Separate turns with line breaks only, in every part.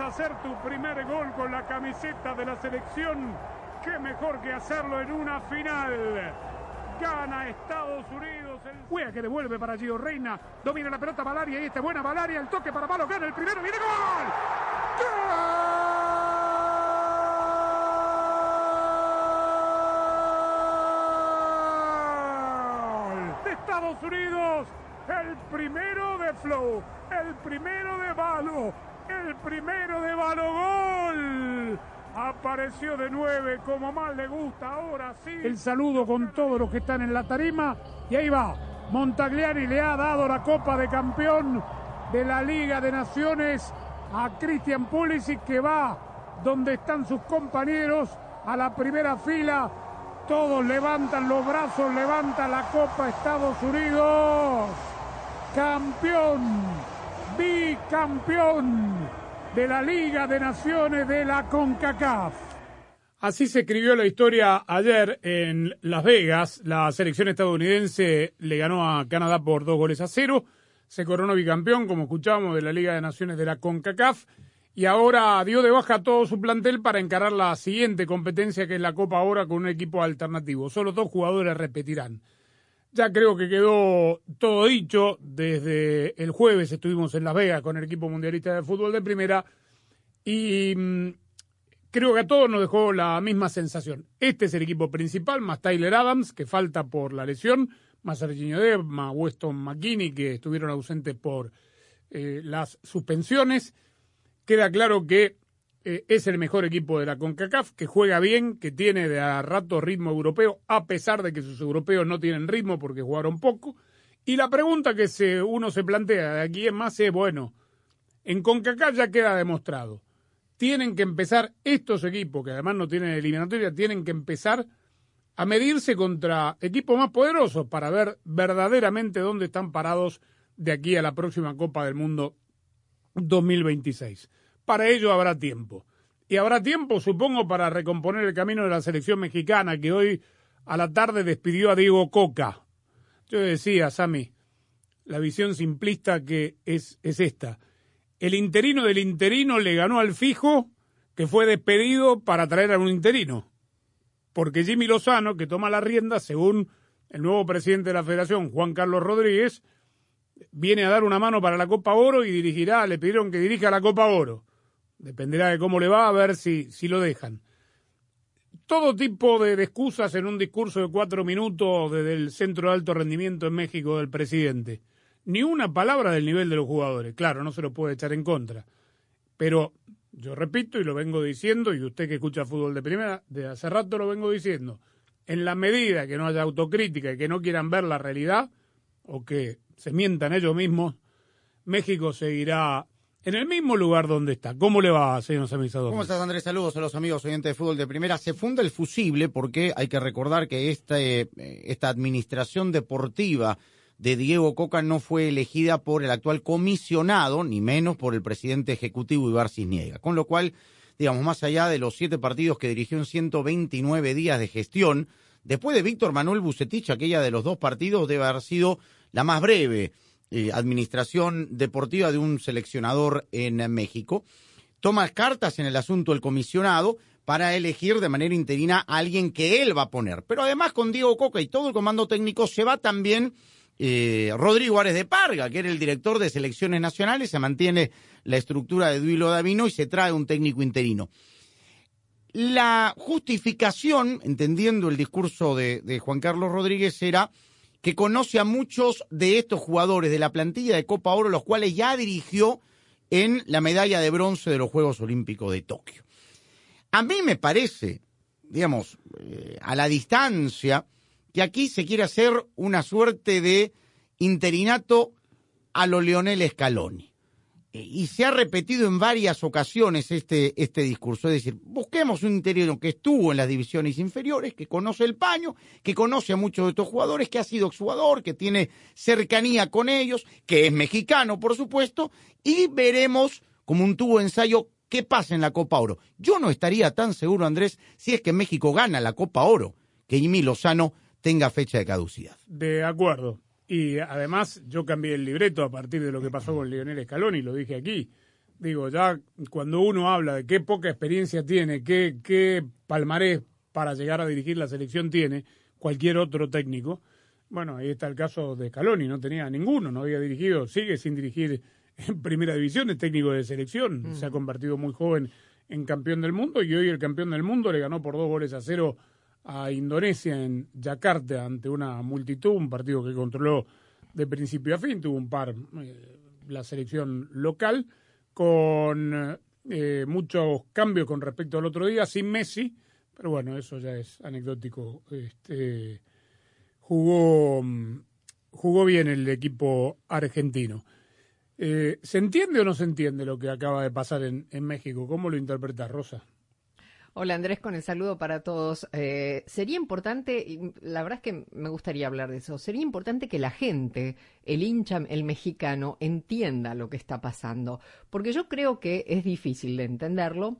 Hacer tu primer gol con la camiseta de la selección, qué mejor que hacerlo en una final. Gana Estados Unidos. El Wea que devuelve para Gio Reina. Domina la pelota Valaria y este buena Valaria. El toque para Palo. Gana el primero. Viene gol. ¡Gol! Estados Unidos. El primero de Flow. El primero de Balo. El primero de Balo. Gol. Apareció de nueve, como más le gusta ahora sí. El saludo con todos los que están en la tarima. Y ahí va. Montagliani le ha dado la Copa de Campeón de la Liga de Naciones a Christian Pulisic que va donde están sus compañeros a la primera fila. Todos levantan los brazos, levanta la Copa Estados Unidos. Campeón, bicampeón de la Liga de Naciones de la CONCACAF. Así se escribió la historia ayer en Las Vegas. La selección estadounidense le ganó a Canadá por dos goles a cero. Se coronó bicampeón, como escuchábamos, de la Liga de Naciones de la CONCACAF. Y ahora dio de baja todo su plantel para encarar la siguiente competencia, que es la Copa ahora con un equipo alternativo. Solo dos jugadores repetirán. Ya creo que quedó todo dicho. Desde el jueves estuvimos en Las Vegas con el equipo mundialista de fútbol de primera y mm, creo que a todos nos dejó la misma sensación. Este es el equipo principal, más Tyler Adams, que falta por la lesión, más Serginho Deb, más Weston McKinney, que estuvieron ausentes por eh, las suspensiones. Queda claro que eh, es el mejor equipo de la CONCACAF, que juega bien, que tiene de a rato ritmo europeo, a pesar de que sus europeos no tienen ritmo porque jugaron poco. Y la pregunta que se, uno se plantea de aquí en más es, bueno, en CONCACAF ya queda demostrado. Tienen que empezar estos equipos, que además no tienen eliminatoria, tienen que empezar a medirse contra equipos más poderosos para ver verdaderamente dónde están parados de aquí a la próxima Copa del Mundo 2026. Para ello habrá tiempo. Y habrá tiempo, supongo, para recomponer el camino de la selección mexicana que hoy a la tarde despidió a Diego Coca. Yo decía, Sami, la visión simplista que es, es esta. El interino del interino le ganó al fijo que fue despedido para traer a un interino. Porque Jimmy Lozano, que toma la rienda, según el nuevo presidente de la federación, Juan Carlos Rodríguez, viene a dar una mano para la Copa Oro y dirigirá, le pidieron que dirija la Copa Oro. Dependerá de cómo le va, a ver si, si lo dejan. Todo tipo de, excusas en un discurso de cuatro minutos desde el Centro de Alto Rendimiento en México del presidente. Ni una palabra del nivel de los jugadores. Claro, no se lo puede echar en contra. Pero yo repito y lo vengo diciendo, y usted que escucha fútbol de primera, de hace rato lo vengo diciendo. En la medida que no haya autocrítica y que no quieran ver la realidad, o que se mientan ellos mismos, México seguirá en el mismo lugar donde está. ¿Cómo le va, señor Samizador?
¿Cómo estás, Andrés? Saludos a los amigos oyentes de fútbol de primera. Se funda el fusible porque hay que recordar que este, esta administración deportiva de Diego Coca no fue elegida por el actual comisionado, ni menos por el presidente ejecutivo Ibar Cisniega. Con lo cual, digamos, más allá de los siete partidos que dirigió en 129 días de gestión, después de Víctor Manuel Bucetich, aquella de los dos partidos debe haber sido la más breve eh, administración deportiva de un seleccionador en México. Toma cartas en el asunto el comisionado para elegir de manera interina a alguien que él va a poner. Pero además con Diego Coca y todo el comando técnico se va también eh, Rodrigo Árez de Parga, que era el director de selecciones nacionales, se mantiene la estructura de Duilo Davino y se trae un técnico interino. La justificación, entendiendo el discurso de Juan Carlos Rodríguez, era que conoce a muchos de estos jugadores de la plantilla de Copa Oro, los cuales ya dirigió en la medalla de bronce de los Juegos Olímpicos de Tokio. A mí me parece, digamos, eh, a la distancia, que aquí se quiere hacer una suerte de interinato a lo Leonel Scaloni. Eh, y se ha repetido en varias ocasiones este, este discurso. Es decir, busquemos un interino que estuvo en las divisiones inferiores, que conoce el paño, que conoce a muchos de estos jugadores, que ha sido exjugador, que tiene cercanía con ellos, que es mexicano, por supuesto, y veremos como un tubo de ensayo qué pasa en la Copa Oro. Yo no estaría tan seguro, Andrés, si es que México gana la Copa Oro, que Jimmy Lozano tenga fecha de caducidad.
De acuerdo. Y además yo cambié el libreto a partir de lo que pasó con Lionel Scaloni, lo dije aquí. Digo, ya cuando uno habla de qué poca experiencia tiene, qué, qué palmarés para llegar a dirigir la selección tiene cualquier otro técnico, bueno, ahí está el caso de Scaloni, no tenía ninguno, no había dirigido, sigue sin dirigir en primera división, es técnico de selección, se ha convertido muy joven en campeón del mundo y hoy el campeón del mundo le ganó por dos goles a cero a Indonesia en Yakarta ante una multitud, un partido que controló de principio a fin, tuvo un par eh, la selección local con eh, muchos cambios con respecto al otro día, sin Messi, pero bueno, eso ya es anecdótico. Este, jugó, jugó bien el equipo argentino. Eh, ¿Se entiende o no se entiende lo que acaba de pasar en, en México? ¿Cómo lo interpretas, Rosa?
Hola Andrés, con el saludo para todos. Eh, sería importante, la verdad es que me gustaría hablar de eso, sería importante que la gente, el hincha, el mexicano, entienda lo que está pasando, porque yo creo que es difícil de entenderlo.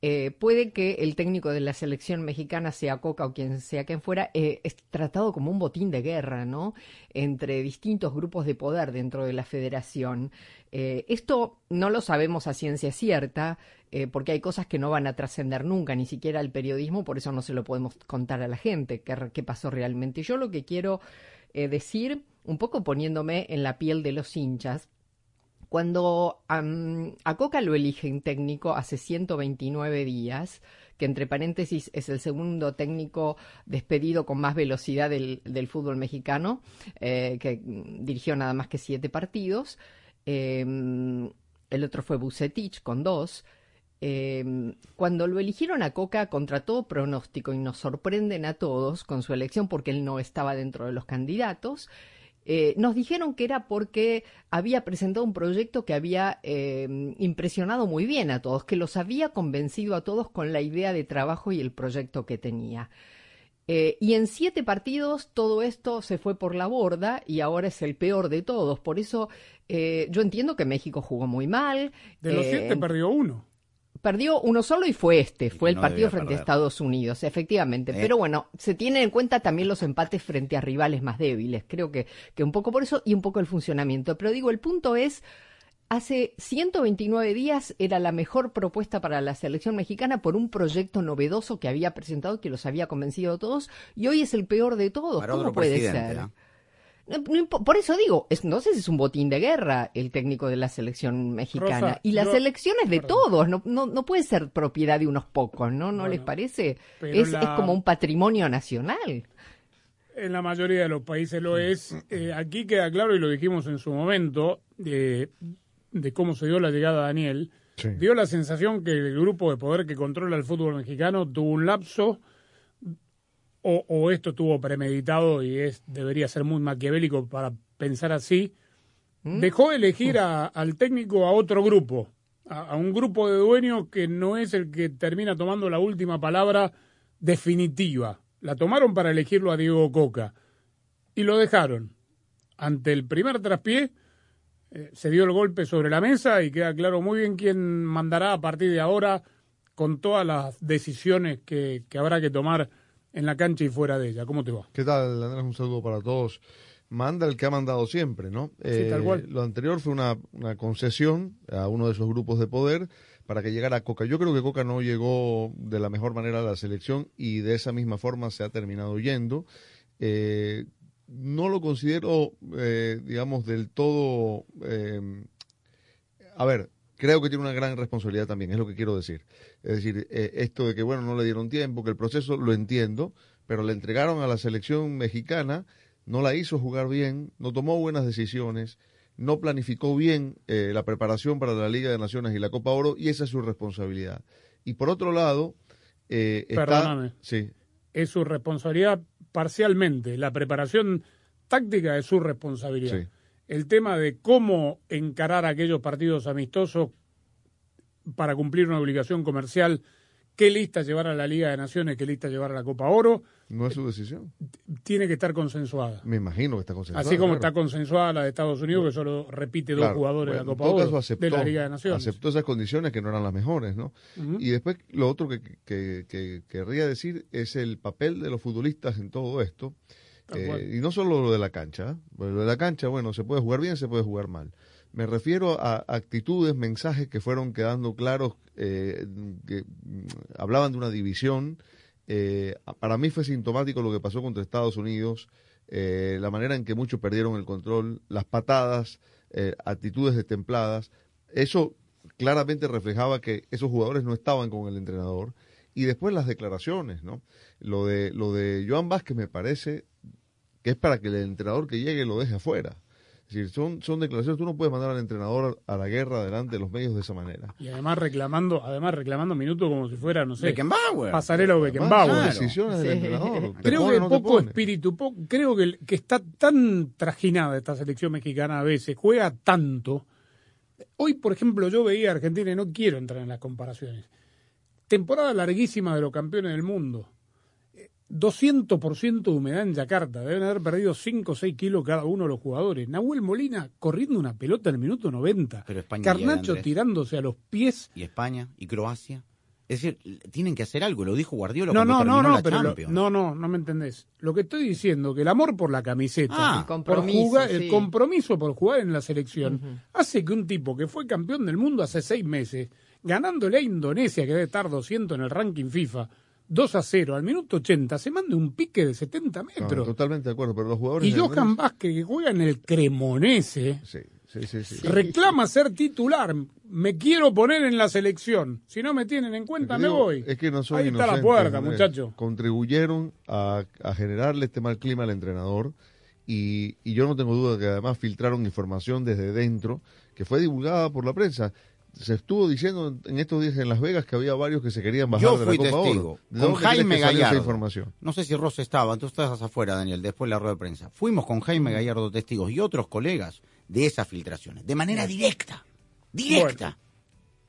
Eh, puede que el técnico de la selección mexicana, sea Coca o quien sea quien fuera, eh, es tratado como un botín de guerra, ¿no? Entre distintos grupos de poder dentro de la federación. Esto no lo sabemos a ciencia cierta, eh, porque hay cosas que no van a trascender nunca, ni siquiera al periodismo, por eso no se lo podemos contar a la gente qué, pasó realmente. Yo lo que quiero eh, decir, un poco poniéndome en la piel de los hinchas, cuando a Coca lo eligen técnico hace 129 días, que entre paréntesis es el segundo técnico despedido con más velocidad del, fútbol mexicano, que dirigió nada más que siete partidos, Em, el otro fue Bucetich con dos. Em, cuando lo eligieron a Coca contra todo pronóstico y nos sorprenden a todos con su elección porque él no estaba dentro de los candidatos, eh, nos dijeron que era porque había presentado un proyecto que había em, impresionado muy bien a todos, que los había convencido a todos con la idea de trabajo y el proyecto que tenía. Eh, y en siete partidos todo esto se fue por la borda y ahora es el peor de todos. Por eso eh, yo entiendo que México jugó muy mal.
De los siete perdió uno.
Perdió uno solo y fue este, fue el partido frente a Estados Unidos, efectivamente. Pero bueno, se tienen en cuenta también los empates frente a rivales más débiles. Creo que, que un poco por eso y un poco el funcionamiento. Pero digo, el punto es Hace 129 días era la mejor propuesta para la selección mexicana por un proyecto novedoso que había presentado, que los había convencido a todos, y hoy es el peor de todos. ¿Cómo puede ser? Por eso digo, es, no sé si es un botín de guerra el técnico de la selección mexicana. y las elecciones de todos, no, no, no, puede ser propiedad de unos pocos, ¿no? ¿No les parece? Es, es, como un patrimonio nacional.
En la mayoría de los países lo es. Eh, aquí queda claro, y lo dijimos en su momento, de cómo se dio la llegada de Daniel, dio la sensación que el grupo de poder que controla el fútbol mexicano tuvo un lapso o, esto estuvo premeditado y es debería ser muy maquiavélico para pensar así. ¿Mm? Dejó elegir al técnico a otro grupo, a, un grupo de dueños que no es el que termina tomando la última palabra definitiva. La tomaron para elegirlo a Diego Coca y lo dejaron. Ante el primer traspié, eh, se dio el golpe sobre la mesa y queda claro muy bien quién mandará a partir de ahora con todas las decisiones que, habrá que tomar en la cancha y fuera de ella. ¿Cómo te va?
¿Qué tal, Andrés? Un saludo para todos. manda el que ha mandado siempre, ¿no?
Sí, tal cual.
Lo anterior fue una, una concesión a uno de esos grupos de poder para que llegara Coca. Yo creo que Coca no llegó de la mejor manera a la selección y de esa misma forma se ha terminado yendo. Eh, no lo considero, eh, digamos, del todo... eh, a ver, creo que tiene una gran responsabilidad también, es lo que quiero decir. Es decir, eh, esto de que, bueno, no le dieron tiempo, que el proceso lo entiendo, pero le entregaron a la selección mexicana, no la hizo jugar bien, no tomó buenas decisiones, no planificó bien eh, la preparación para la Liga de Naciones y la Copa Oro, y esa es su responsabilidad. Y por otro lado, eh, está...
Perdóname.
Sí,
Es su responsabilidad parcialmente. La preparación táctica es su responsabilidad.
Sí.
El tema de cómo encarar aquellos partidos amistosos para cumplir una obligación comercial, qué lista llevar a la Liga de Naciones, qué lista llevar a la Copa Oro,
no es su decisión.
tiene que estar consensuada.
Me imagino que está concentrado.
Así como
claro.
está consensuada la de Estados Unidos, que solo repite dos jugadores de
Bueno,
la
en
Copa
todo
Oro
caso aceptó,
de la Liga de Naciones.
aceptó esas condiciones que no eran las mejores, ¿no? Y después lo otro que, que- que querría decir es el papel de los futbolistas en todo esto. Eh, y no solo lo de la cancha. ¿eh? Bueno, Lo de la cancha, bueno, se puede jugar bien, se puede jugar mal. Me refiero a actitudes, mensajes que fueron quedando claros, eh, que hablaban de una división. Eh, para mí fue sintomático lo que pasó contra Estados Unidos, la manera en que muchos perdieron el control, las patadas, actitudes destempladas. Eso claramente reflejaba que esos jugadores no estaban con el entrenador. Y después las declaraciones, ¿no? Lo de, lo de Joan Vázquez me parece que es para que el entrenador que llegue lo deje afuera. Es decir, son, son declaraciones, tú no puedes mandar al entrenador a la guerra delante de los medios de esa manera.
Y además reclamando, además reclamando minutos como si fuera, no sé,
Beckenbauer.
pasarela o
Son
Beckenbauer.
decisiones del
Sí.
entrenador. ¿Te
Creo
pone
que
no
poco espíritu, po- creo que, que está tan trajinada esta selección mexicana a veces, juega tanto. Hoy, por ejemplo, yo veía a Argentina y no quiero entrar en las comparaciones. Temporada larguísima de los campeones del mundo. Eh, 200% de humedad en Yakarta. Deben haber perdido 5 o 6 kilos cada uno de los jugadores. Nahuel Molina corriendo una pelota en el minuto 90.
Pero España
Carnacho
llega,
tirándose a los pies.
Y España y Croacia. Es decir, tienen que hacer algo, lo dijo Guardiola
No,
cuando
no, no,
terminó
no,
la
pero lo- no, no, no me entendés. Lo que estoy diciendo, que el amor por la camiseta,
Ah.
El
por
compromiso,
jugar-
sí.
el compromiso por jugar en la selección, hace que un tipo que fue campeón del mundo hace seis meses, ganándole a Indonesia, que debe estar 200 en el ranking FIFA, 2 a 0, al minuto 80, se mande un pique de 70
No,
metros.
totalmente de acuerdo, pero los jugadores...
y Johan Vázquez, que juega en el Cremonese,
Sí, sí, sí. sí.
reclama ser titular. Me quiero poner en la selección. Si no me tienen en cuenta, me
digo,
voy.
Es que no son
Ahí está la puerta,
Andrés.
muchacho.
Contribuyeron a, a generarle este mal clima al entrenador y, y yo no tengo duda que además filtraron información desde dentro que fue divulgada por la prensa. Se estuvo diciendo en estos días en Las Vegas que había varios que se querían bajar
Yo
de
fui
la Copa
testigo.
Oro. ¿De
Con
dónde
Jaime
esa
Gallardo.
información?
No sé si Ross estaba, tú estabas afuera, Daniel, después de la rueda de prensa. Fuimos con Jaime Gallardo testigos y otros colegas de esas filtraciones, de manera directa, directa,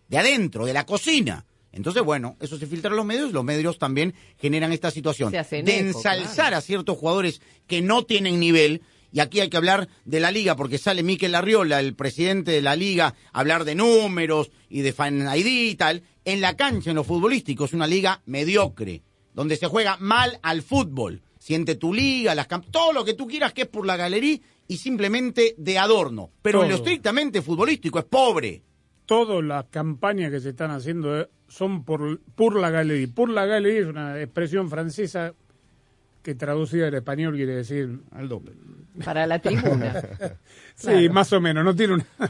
de adentro, de la cocina. Entonces, bueno, eso se filtra en los medios y los medios también generan esta situación
Se hacen
de
eco,
ensalzar
claro.
a ciertos jugadores que no tienen nivel. Y aquí hay que hablar de la liga, porque sale Miquel Arriola, el presidente de la liga, a hablar de números y de fan ID y tal. En la cancha, en lo futbolístico, es una liga mediocre, donde se juega mal al fútbol. Siente tu liga, las todo lo que tú quieras que es por la galería y simplemente de adorno. Pero en lo estrictamente futbolístico es pobre.
todas las campañas que se están haciendo eh, son por, por la galería. Por la galería es una expresión francesa que traducida al español quiere decir...
Al doble.
Para la tribuna.
Sí,
Claro.
más o menos, no tiene una...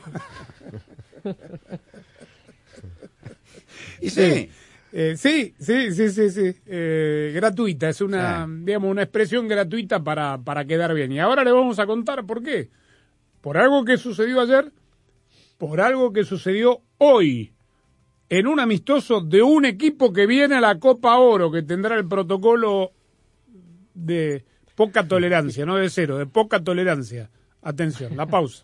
Y sí,
Eh, sí, sí, sí, sí, sí. Eh, gratuita, es una, digamos, una expresión gratuita para, para quedar bien. Y ahora le vamos a contar por qué. Por algo que sucedió ayer, por algo que sucedió hoy, en un amistoso de un equipo que viene a la Copa Oro, que tendrá el protocolo de poca tolerancia, no de cero, de poca tolerancia. Atención, la pausa.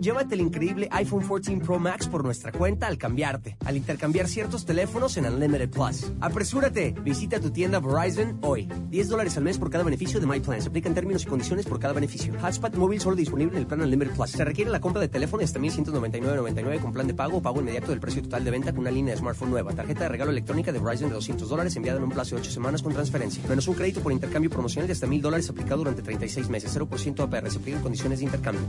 llévate el increíble iPhone 14 Pro Max por nuestra cuenta al cambiarte, al intercambiar ciertos teléfonos en Unlimited Plus. Apresúrate, visita tu tienda Verizon hoy. 10 dólares al mes por cada beneficio de My Plan. Se aplican términos y condiciones por cada beneficio. Hotspot móvil solo disponible en el plan Unlimited Plus. Se requiere la compra de teléfono hasta 1199.99 con plan de pago o pago inmediato del precio total de venta con una línea de smartphone nueva. Tarjeta de regalo electrónica de Verizon de 200 dólares enviada en un plazo de 8 semanas con transferencia. Menos un crédito por intercambio promocional de hasta 1000 dólares aplicado durante 36 meses. 0% APR. Se aplican condiciones de intercambio.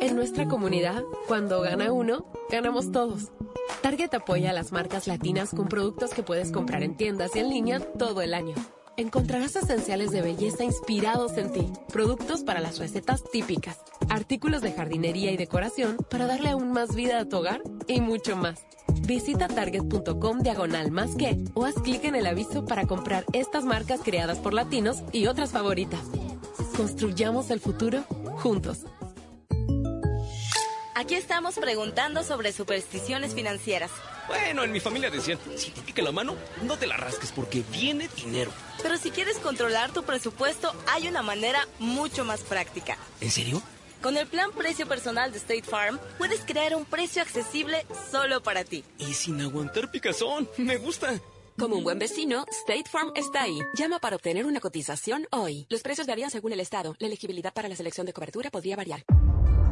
En nuestra comunidad, cuando gana uno, ganamos todos. Target apoya a las marcas latinas con productos que puedes comprar en tiendas y en línea todo el año. Encontrarás esenciales de belleza inspirados en ti, productos para las recetas típicas, artículos de jardinería y decoración para darle aún más vida a tu hogar y mucho más. Visita target.com diagonal más que o haz clic en el aviso para comprar estas marcas creadas por latinos y otras favoritas. Construyamos el futuro juntos.
Aquí estamos preguntando sobre supersticiones financieras.
Bueno, en mi familia decían, si te pica la mano, no te la rasques porque viene dinero.
Pero si quieres controlar tu presupuesto, hay una manera mucho más práctica.
¿En serio?
Con el plan precio personal de State Farm, puedes crear un precio accesible solo para ti.
Y sin aguantar picazón, me gusta.
Como un buen vecino, State Farm está ahí. Llama para obtener una cotización hoy. Los precios varían según el estado. La elegibilidad para la selección de cobertura podría variar.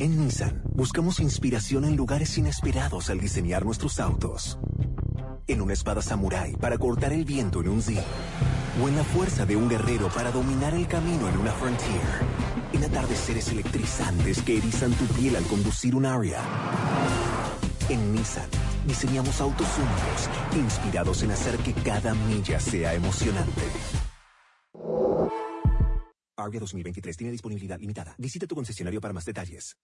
En Nissan buscamos inspiración en lugares inesperados al diseñar nuestros autos. En una espada samurái para cortar el viento en un Z. O en la fuerza de un guerrero para dominar el camino en una Frontier. En atardeceres electrizantes que erizan tu piel al conducir un Aria. En Nissan diseñamos autos únicos, inspirados en hacer que cada milla sea emocionante. Aria 2023 tiene disponibilidad limitada. Visita tu concesionario para más detalles.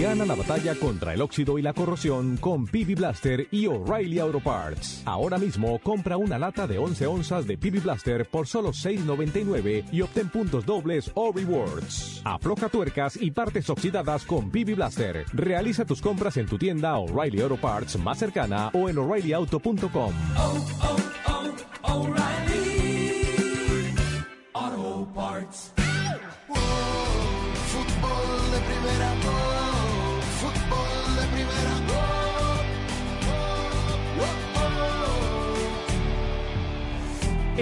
Gana la batalla contra el óxido y la corrosión con PB Blaster y O'Reilly Auto Parts. Ahora mismo compra una lata de 11 onzas de PB Blaster por solo $6.99 y obtén puntos dobles o rewards. Afloja tuercas y partes oxidadas con PB Blaster. Realiza tus compras en tu tienda O'Reilly Auto Parts más cercana o en o'ReillyAuto.com.
Parts. fútbol de primera, oh, fútbol de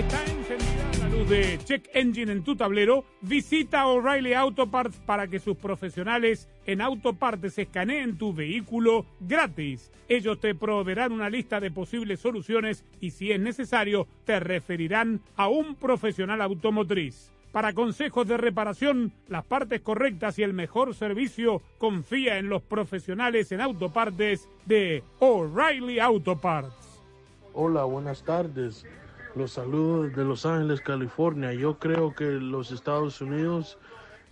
Está encendida la luz de Check Engine en tu tablero. Visita O'Reilly Auto Parts para que sus profesionales en autopartes escaneen tu vehículo gratis. Ellos te proveerán una lista de posibles soluciones y si es necesario te referirán a un profesional automotriz. Para consejos de reparación, las partes correctas y el mejor servicio, confía en los profesionales en autopartes de O'Reilly Auto Parts.
Hola, buenas tardes. Los saludos de Los Ángeles, California. Yo creo que los Estados Unidos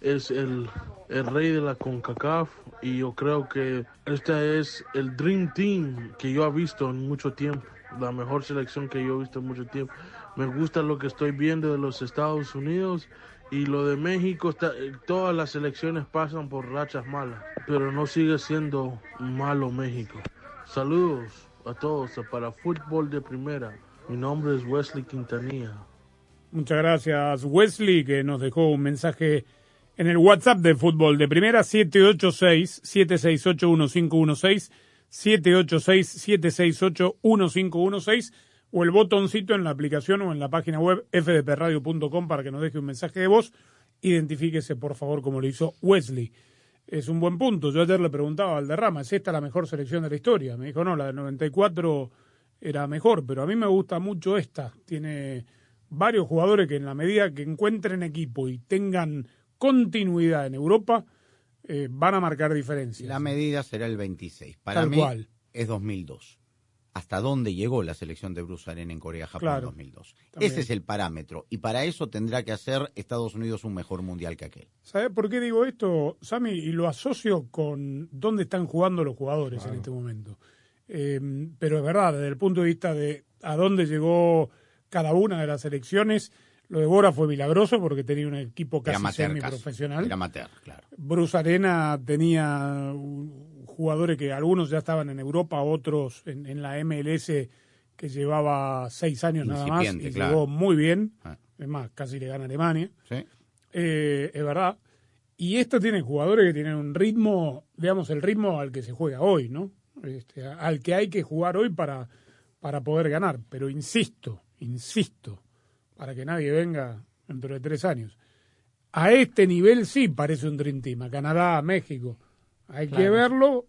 es el, el rey de la CONCACAF y yo creo que este es el Dream Team que yo he visto en mucho tiempo, la mejor selección que yo he visto en mucho tiempo. Me gusta lo que estoy viendo de los Estados Unidos y lo de México, está, todas las selecciones pasan por rachas malas, pero no sigue siendo malo México. Saludos a todos para Fútbol de Primera. Mi nombre es Wesley Quintanilla.
Muchas gracias Wesley que nos dejó un mensaje en el WhatsApp de Fútbol de Primera 786-768-1516, 786-768-1516 o el botoncito en la aplicación o en la página web fdpradio.com para que nos deje un mensaje de voz. Identifíquese, por favor, como lo hizo Wesley. Es un buen punto. Yo ayer le preguntaba al derrama, ¿es esta la mejor selección de la historia? Me dijo, no, la del 94 era mejor, pero a mí me gusta mucho esta. Tiene varios jugadores que en la medida que encuentren equipo y tengan continuidad en Europa, eh, van a marcar diferencias.
La medida será el 26. Para
Tal
mí
cual.
es 2002. Hasta dónde llegó la selección de Bruce Arena en Corea-Japón
Claro.
2002.
También.
Ese es el parámetro. Y para eso tendrá que hacer Estados Unidos un mejor mundial que aquel.
¿Sabes por qué digo esto, Sammy? Y lo asocio con dónde están jugando los jugadores en este momento. Eh, pero es verdad, desde el punto de vista de a dónde llegó cada una de las selecciones, lo de Bora fue milagroso porque tenía un equipo casi
amateur,
semiprofesional.
Era amateur, claro.
Bruce Arena tenía jugadores que algunos ya estaban en Europa, otros en, en la MLS que llevaba seis años nada más y
claro.
llegó muy bien.
Ah.
Es más, casi le gana a Alemania.
Sí.
Eh, es verdad. Y esto tiene jugadores que tienen un ritmo, digamos, el ritmo al que se juega hoy, ¿no? Este, al que hay que jugar hoy para, para poder ganar. Pero insisto, insisto, para que nadie venga dentro de tres años. A este nivel sí parece un Dream Team, a Canadá, a México. Hay que verlo,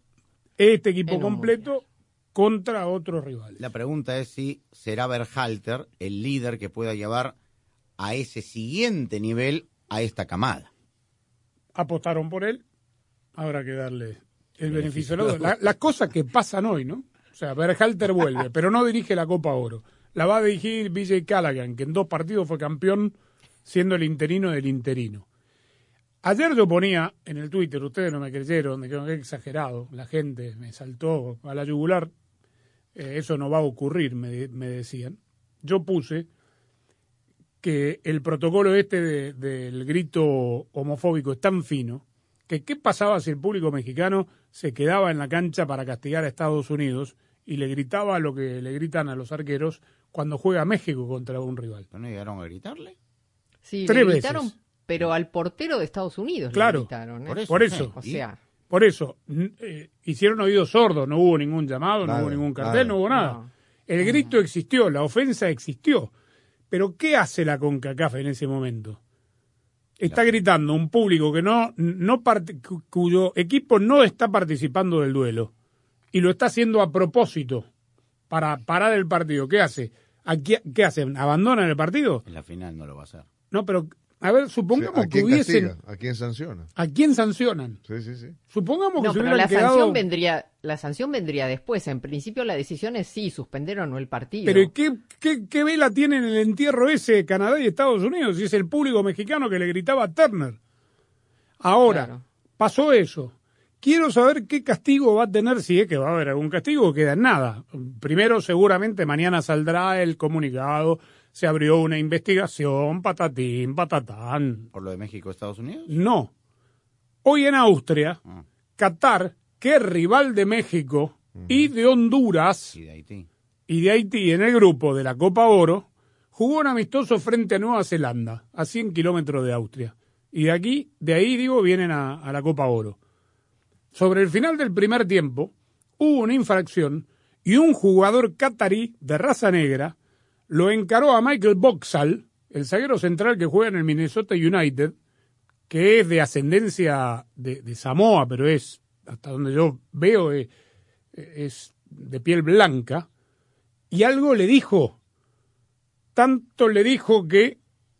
este equipo completo contra otros rivales.
La pregunta es si será Berhalter el líder que pueda llevar a ese siguiente nivel a esta camada.
apostaron por él, habrá que darle el beneficio
beneficio.
La- Las cosas que pasan hoy, ¿no? O sea, Berhalter vuelve, pero no dirige la Copa Oro. La va a dirigir BJ Callaghan, que en dos partidos fue campeón siendo el interino del interino. Ayer yo ponía en el Twitter, ustedes no me creyeron, dijeron que exagerado, la gente me saltó a la yugular, eh, eso no va a ocurrir, me, me decían. Yo puse que el protocolo este de- del grito homofóbico es tan fino que qué pasaba si el público mexicano se quedaba en la cancha para castigar a Estados Unidos y le gritaba lo que le gritan a los arqueros cuando juega México contra un rival.
¿No llegaron a gritarle?
Sí,
Tres
le gritaron,
veces.
pero al portero de Estados Unidos
Claro,
le gritaron. ¿eh?
por eso, por eso.
O sea,
Por eso, eh, hicieron oídos sordos, no hubo ningún llamado, no hubo ningún cartel, no hubo nada.
No.
El grito existió, la ofensa existió. Pero ¿qué hace la CONCACAF en ese momento? Está gritando un público que no, no part- cu- cuyo equipo no está participando del duelo y lo está haciendo a propósito para parar el partido. ¿Qué hace? ¿A qué, hacen? ¿Abandonan el partido?
En la final no lo va a hacer.
No, pero a ver, supongamos
¿A
que hubiesen...
castiga? ¿A quién sanciona?
¿A quién sancionan?
Sí, sí, sí.
Supongamos que
no,
se
pero la
quedado...
sanción vendría, la sanción vendría después. En principio la decisión es sí, suspender o no el partido.
Pero ¿y ¿qué, qué, qué vela tiene en el entierro ese Canadá y Estados Unidos? Si es el público mexicano que le gritaba a Turner. Ahora,
Claro.
pasó eso. Quiero saber qué castigo va a tener, si es que va a haber algún castigo, queda en nada. Primero, seguramente mañana saldrá el comunicado, se abrió una investigación, patatín, patatán.
¿Por lo de México-Estados Unidos?
No. Hoy en Austria,
Ah.
Qatar, que es rival de México y de Honduras,
Y de Haití.
y de Haití en el grupo de la Copa Oro, jugó un amistoso frente a Nueva Zelanda, a 100 kilómetros de Austria. Y de aquí, de ahí digo, vienen a, a la Copa Oro. Sobre el final del primer tiempo, hubo una infracción y un jugador catarí de raza negra lo encaró a Michael Boxall, el zaguero central que juega en el Minnesota United, que es de ascendencia de, Samoa, pero es, hasta donde yo veo, eh, es de piel blanca, y algo le dijo. Tanto le dijo que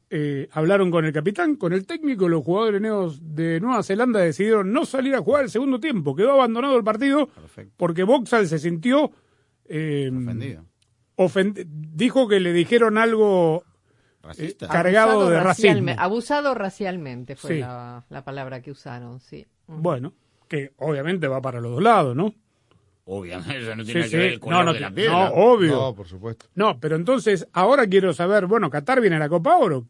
eh, hablaron con el capitán, con el técnico, los jugadores neos de Nueva Zelanda decidieron no salir a jugar el segundo tiempo. Quedó abandonado el partido porque Boxall se sintió eh,
Ofendido.
ofend- dijo que le dijeron algo eh, cargado
Abusado
de
racialme-
racismo.
Abusado racialmente fue
Sí.
la, la palabra que usaron, sí.
Bueno, que obviamente va para los dos lados, ¿no?
Obviamente, eso no
Sí,
tiene
sí.
que ver el color
No, no,
de la
no, obvio.
No, por supuesto.
No, pero entonces, ahora quiero saber, bueno, Qatar viene a la Copa Oro.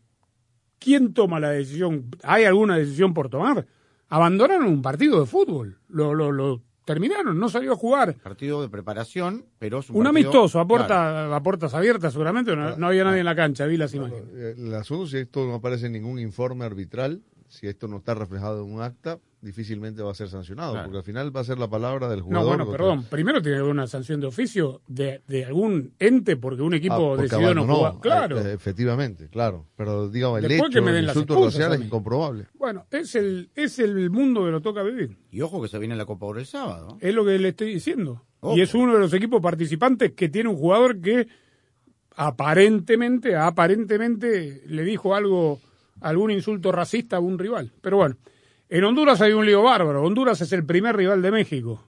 ¿Quién toma la decisión? ¿Hay alguna decisión por tomar? Abandonaron un partido de fútbol. Lo, lo, lo terminaron, no salió a jugar.
Partido de preparación, pero es un,
Un
partido-
amistoso, a, puerta,
Claro.
a puertas abiertas seguramente, no, no había nadie en la cancha, vi las imágenes.
Eh, El asunto, si esto no aparece en ningún informe arbitral, si esto no está reflejado en un acta, difícilmente va a ser sancionado,
Claro.
porque al final va a ser la palabra del
No,
jugador.
bueno,
contra-
perdón. Primero tiene que haber una sanción de oficio de, de algún ente porque un
Ah,
equipo
porque
decidió no jugar. Claro.
eh, efectivamente, claro. Pero digamos, el
Después que
hecho,
me
el
den las
insulto racial es incomprobable.
Bueno, es el, es el mundo que nos toca vivir.
Y ojo que se viene la Copa Oro el sábado.
Es lo que le estoy diciendo.
Ojo.
Y es uno de los equipos participantes que tiene un jugador que aparentemente, aparentemente le dijo algo, algún insulto racista a un rival. Pero bueno, en Honduras hay un lío bárbaro. Honduras es el primer rival de México.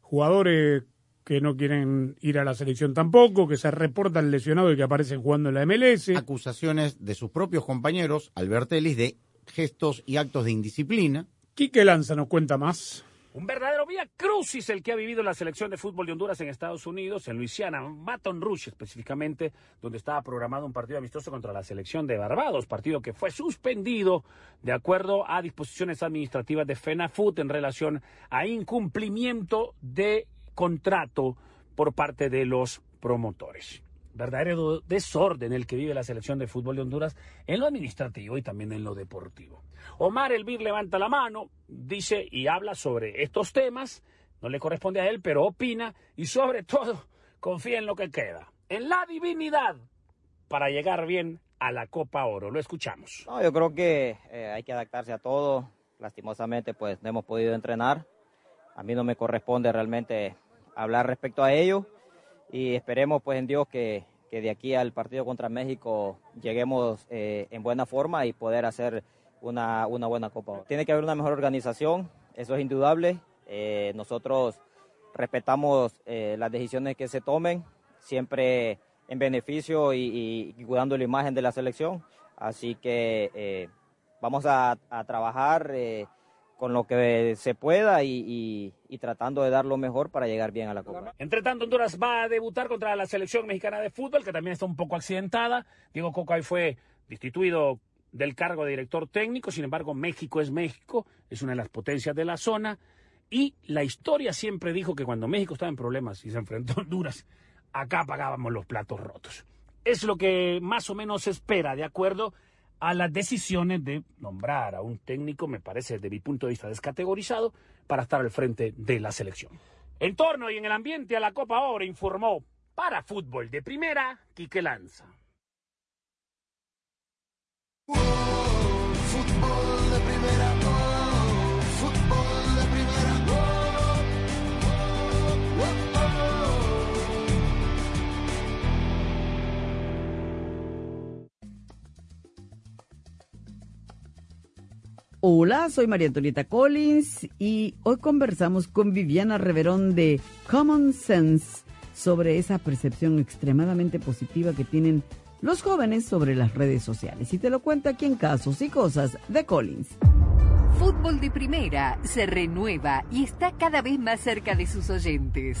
Jugadores que no quieren ir a la selección tampoco, que se reportan lesionados y que aparecen jugando en la MLS.
Acusaciones de sus propios compañeros, Albertelis, de gestos y actos de indisciplina.
Quique Lanza nos cuenta más.
Un verdadero vía crucis el que ha vivido la selección de fútbol de Honduras en Estados Unidos, en Luisiana, Baton Rouge específicamente, donde estaba programado un partido amistoso contra la selección de Barbados, partido que fue suspendido de acuerdo a disposiciones administrativas de FENAFUT en relación a incumplimiento de contrato por parte de los promotores. Verdadero desorden el que vive la selección de fútbol de Honduras en lo administrativo y también en lo deportivo. Omar Elvir levanta la mano, dice y habla sobre estos temas, no le corresponde a él, pero opina y sobre todo confía en lo que queda, en la divinidad para llegar bien a la Copa Oro. Lo escuchamos.
No, yo creo que eh, hay que adaptarse a todo. Lastimosamente, pues no hemos podido entrenar. A mí no me corresponde realmente hablar respecto a ello y esperemos pues en Dios que, que de aquí al partido contra México lleguemos eh, en buena forma y poder hacer una, una buena Copa. Tiene que haber una mejor organización, eso es indudable. Eh, nosotros respetamos eh, las decisiones que se tomen, siempre en beneficio y, cuidando la imagen de la selección. Así que vamos a, trabajar con lo que se pueda y, tratando de dar lo mejor para llegar bien a la Copa.
Entre tanto, Honduras va a debutar contra la selección mexicana de fútbol, que también está un poco accidentada. Diego Coca ahí fue destituido del cargo de director técnico, sin embargo, México es México, es una de las potencias de la zona. Y la historia siempre dijo que cuando México estaba en problemas y se enfrentó a Honduras, acá pagábamos los platos rotos. Es lo que más o menos se espera, de acuerdo a las decisiones de nombrar a un técnico, me parece, desde mi punto de vista, descategorizado, para estar al frente de la selección. En torno y en el ambiente a la Copa Oro informó para fútbol de primera, Quique Lanza.
Hola, soy María Antonieta Collins y hoy conversamos con Viviana Reverón de Common Sense sobre esa percepción extremadamente positiva que tienen los jóvenes sobre las redes sociales. Y te lo cuento aquí en Casos y Cosas de Collins.
Fútbol de Primera se renueva y está cada vez más cerca de sus oyentes.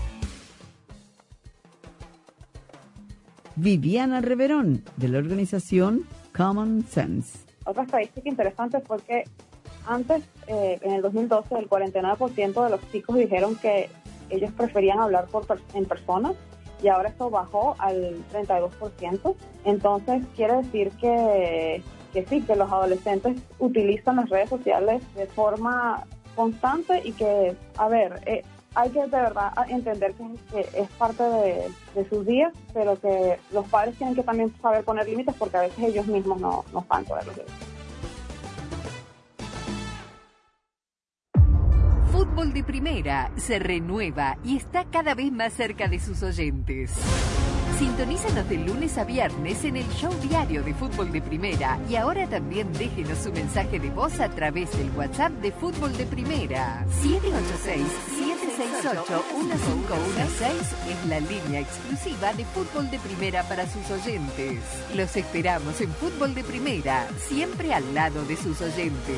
Viviana Reverón, de la organización Common Sense.
Otra estadística interesante fue que antes, eh, en el 2012, el 49% de los chicos dijeron que ellos preferían hablar por en persona y ahora esto bajó al 32%. Entonces quiere decir que, que sí, que los adolescentes utilizan las redes sociales de forma constante y que, a ver, eh, hay que de verdad entender que, es parte de, de sus días, pero que los padres tienen que también saber poner límites porque a veces ellos mismos no, no saben poner los límites.
Fútbol de Primera se renueva y está cada vez más cerca de sus oyentes. Sintonízanos de lunes a viernes en el show diario de Fútbol de Primera y ahora también déjenos su mensaje de voz a través del WhatsApp de Fútbol de Primera. 786-768-1516 es la línea exclusiva de Fútbol de Primera para sus oyentes. Los esperamos en Fútbol de Primera, siempre al lado de sus oyentes.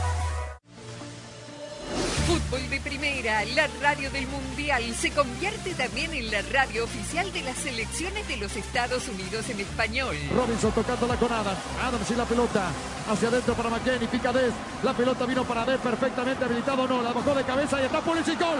Fútbol Primera, la radio del Mundial, se convierte también en la radio oficial de las selecciones de los Estados Unidos en español.
Robinson tocándola con Adams. Adams y la pelota. Hacia adentro para McKenny. Pica Des. La pelota vino para Des perfectamente habilitado. No, la bajó de cabeza y está Pulisic. Gol.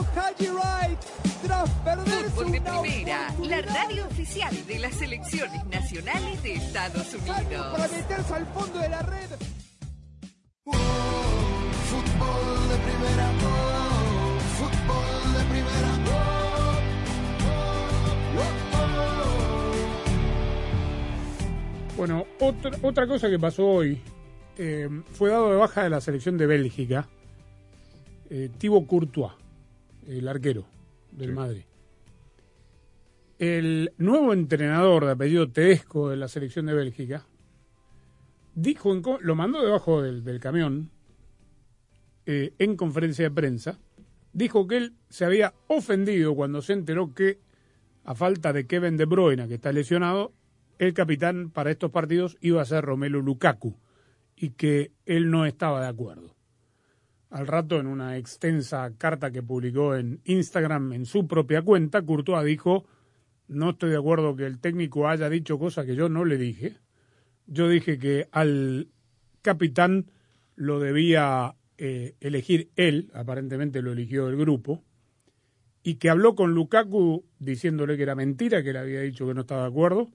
Haji Wright tras
Fútbol de Primera, la radio oficial de las selecciones nacionales de Estados
para
Unidos.
meterse al fondo de la red.
Fútbol de primera, oh, fútbol de primera, oh, oh,
Bueno, otra, otra cosa que pasó hoy, eh, fue dado de baja de la selección de Bélgica, eh, Thibaut Courtois, el arquero del Madrid. El nuevo entrenador de apellido Tedesco de la selección de Bélgica dijo, en lo mandó debajo del, del camión eh, en conferencia de prensa, dijo que él se había ofendido cuando se enteró que, a falta de Kevin De Bruyne, que está lesionado, el capitán para estos partidos iba a ser Romelu Lukaku y que él no estaba de acuerdo. Al rato, en una extensa carta que publicó en Instagram en su propia cuenta, Courtois dijo, no estoy de acuerdo que el técnico haya dicho cosas que yo no le dije. Yo dije que al capitán lo debía eh, elegir él, aparentemente lo eligió el grupo, y que habló con Lukaku diciéndole que era mentira, que le había dicho que no estaba de acuerdo,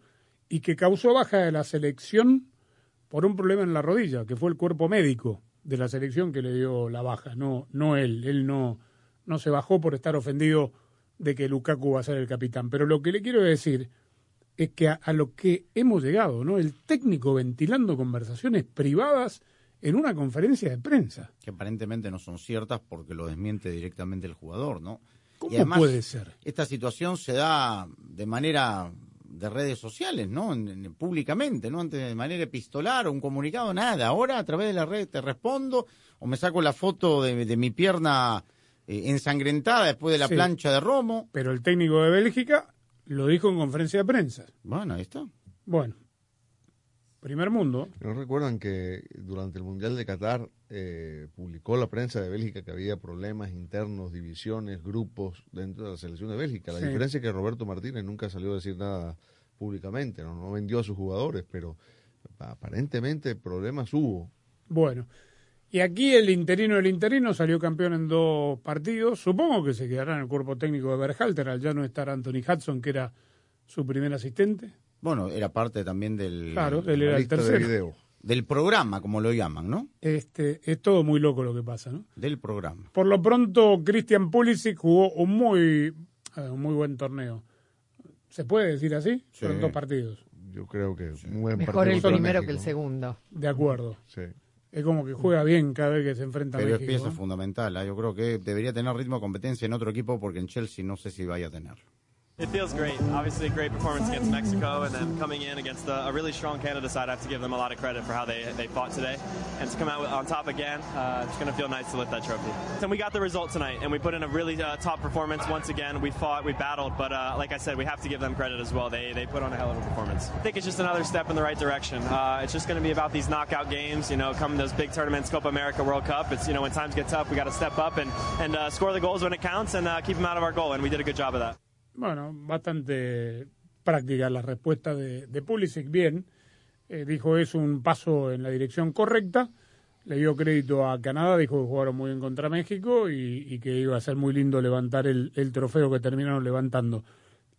y que causó baja de la selección por un problema en la rodilla, que fue el cuerpo médico de la selección que le dio la baja, no, no él. Él no, no se bajó por estar ofendido de que Lukaku va a ser el capitán. Pero lo que le quiero decir es que a, a lo que hemos llegado, ¿no? El técnico ventilando conversaciones privadas en una conferencia de prensa.
Que aparentemente no son ciertas porque lo desmiente directamente el jugador, ¿no?
¿Cómo
Y además,
puede ser?
Esta situación se da de manera de redes sociales, ¿no? En- en- públicamente, ¿no? Antes de manera epistolar o un comunicado, nada. Ahora a través de la red te respondo o me saco la foto de, de mi pierna eh, ensangrentada después de la
Sí.
plancha de Romo.
Pero el técnico de Bélgica lo dijo en conferencia de prensa.
Bueno, ahí está.
Bueno, primer mundo.
¿No recuerdan que durante el Mundial de Qatar eh, publicó la prensa de Bélgica que había problemas internos, divisiones, grupos dentro de la selección de Bélgica? La
Sí.
diferencia es que Roberto Martínez nunca salió a decir nada públicamente, ¿no? no vendió a sus jugadores, pero aparentemente problemas hubo.
Bueno, y aquí el interino del interino salió campeón en dos partidos. Supongo que se quedará en el cuerpo técnico de Berhalter, al ya no estar Anthony Hudson, que era su primer asistente.
Bueno, era parte también del,
Claro, él era el tercero.
video.
del programa, como lo llaman, ¿no?
Este, es todo muy loco lo que pasa, ¿no?
Del programa.
Por lo pronto, Christian Pulisic jugó un muy, eh, un muy buen torneo. ¿Se puede decir así?
Sí.
Fueron dos partidos.
Yo creo que un buen
Mejor
partido
el primero que
México.
el segundo.
De acuerdo.
Sí.
Es como que juega bien cada vez que se enfrenta a
Pero es
México.
pieza fundamental. ¿ah? Yo creo que debería tener ritmo de competencia en otro equipo porque en Chelsea no sé si vaya a tenerlo.
It feels great. Obviously, a great performance against Mexico, and then coming in against a, a really strong Canada side. I have to give them a lot of credit for how they, they fought today. And to come out on top again, uh, it's going to feel nice to lift that trophy. And we got the result tonight, and we put in a really uh, top performance once again. We fought, we battled, but uh, like I said, we have to give them credit as well. They, they put on a hell of a performance. I think it's just another step in the right direction. Uh, it's just going to be about these knockout games, you know, coming those big tournaments, Copa America, World Cup. It's, you know, when times get tough, we got to step up and, and uh, score the goals when it counts and uh, keep them out of our goal, and we did a good job of that.
Bueno, bastante práctica la respuesta de, de Pulisic. Bien, Eh, dijo es un paso en la dirección correcta. Le dio crédito a Canadá, dijo que jugaron muy bien contra México y, y que iba a ser muy lindo levantar el, el trofeo que terminaron levantando.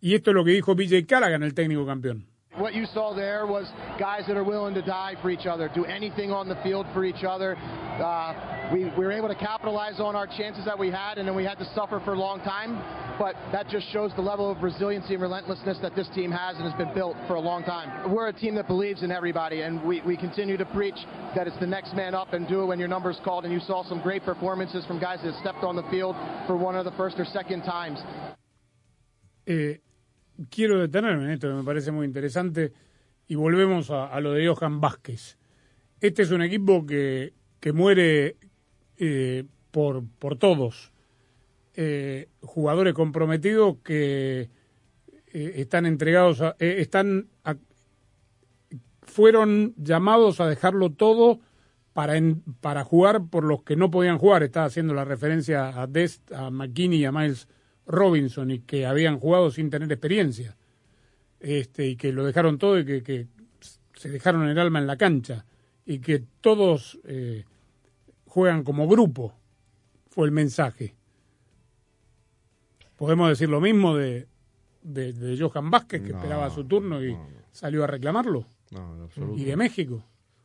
Y esto es lo que dijo BJ Callaghan, el técnico campeón.
What you saw there was guys that are willing to die for each other, do anything on the field for each other. Uh, we, we were able to capitalize on our chances that we had, and then we had to suffer for a long time. But that just shows the level of resiliency and relentlessness that this team has and has been built for a long time. We're a team that believes in everybody, and we, we continue to preach that it's the next man up and do it when your number's called. And you saw some great performances from guys that stepped on the field for one of the first or second times.
Eh, quiero detenerme en esto, me parece muy interesante, y volvemos a, a lo de Johan Vázquez. Este es un equipo que, que muere eh, por, por todos. Eh, jugadores comprometidos que eh, están entregados, a- eh, están a- fueron llamados a dejarlo todo para, en- para jugar por los que no podían jugar. Estaba haciendo la referencia a Dest, a McKinney y a Miles Robinson y que habían jugado sin tener experiencia. Este, y que lo dejaron todo y que, que se dejaron el alma en la cancha. Y que todos eh, juegan como grupo, fue el mensaje. Podemos decir lo mismo de, de, de Johan Vázquez, que
No,
esperaba su turno y salió a reclamarlo.
No, en absoluto.
Y de México.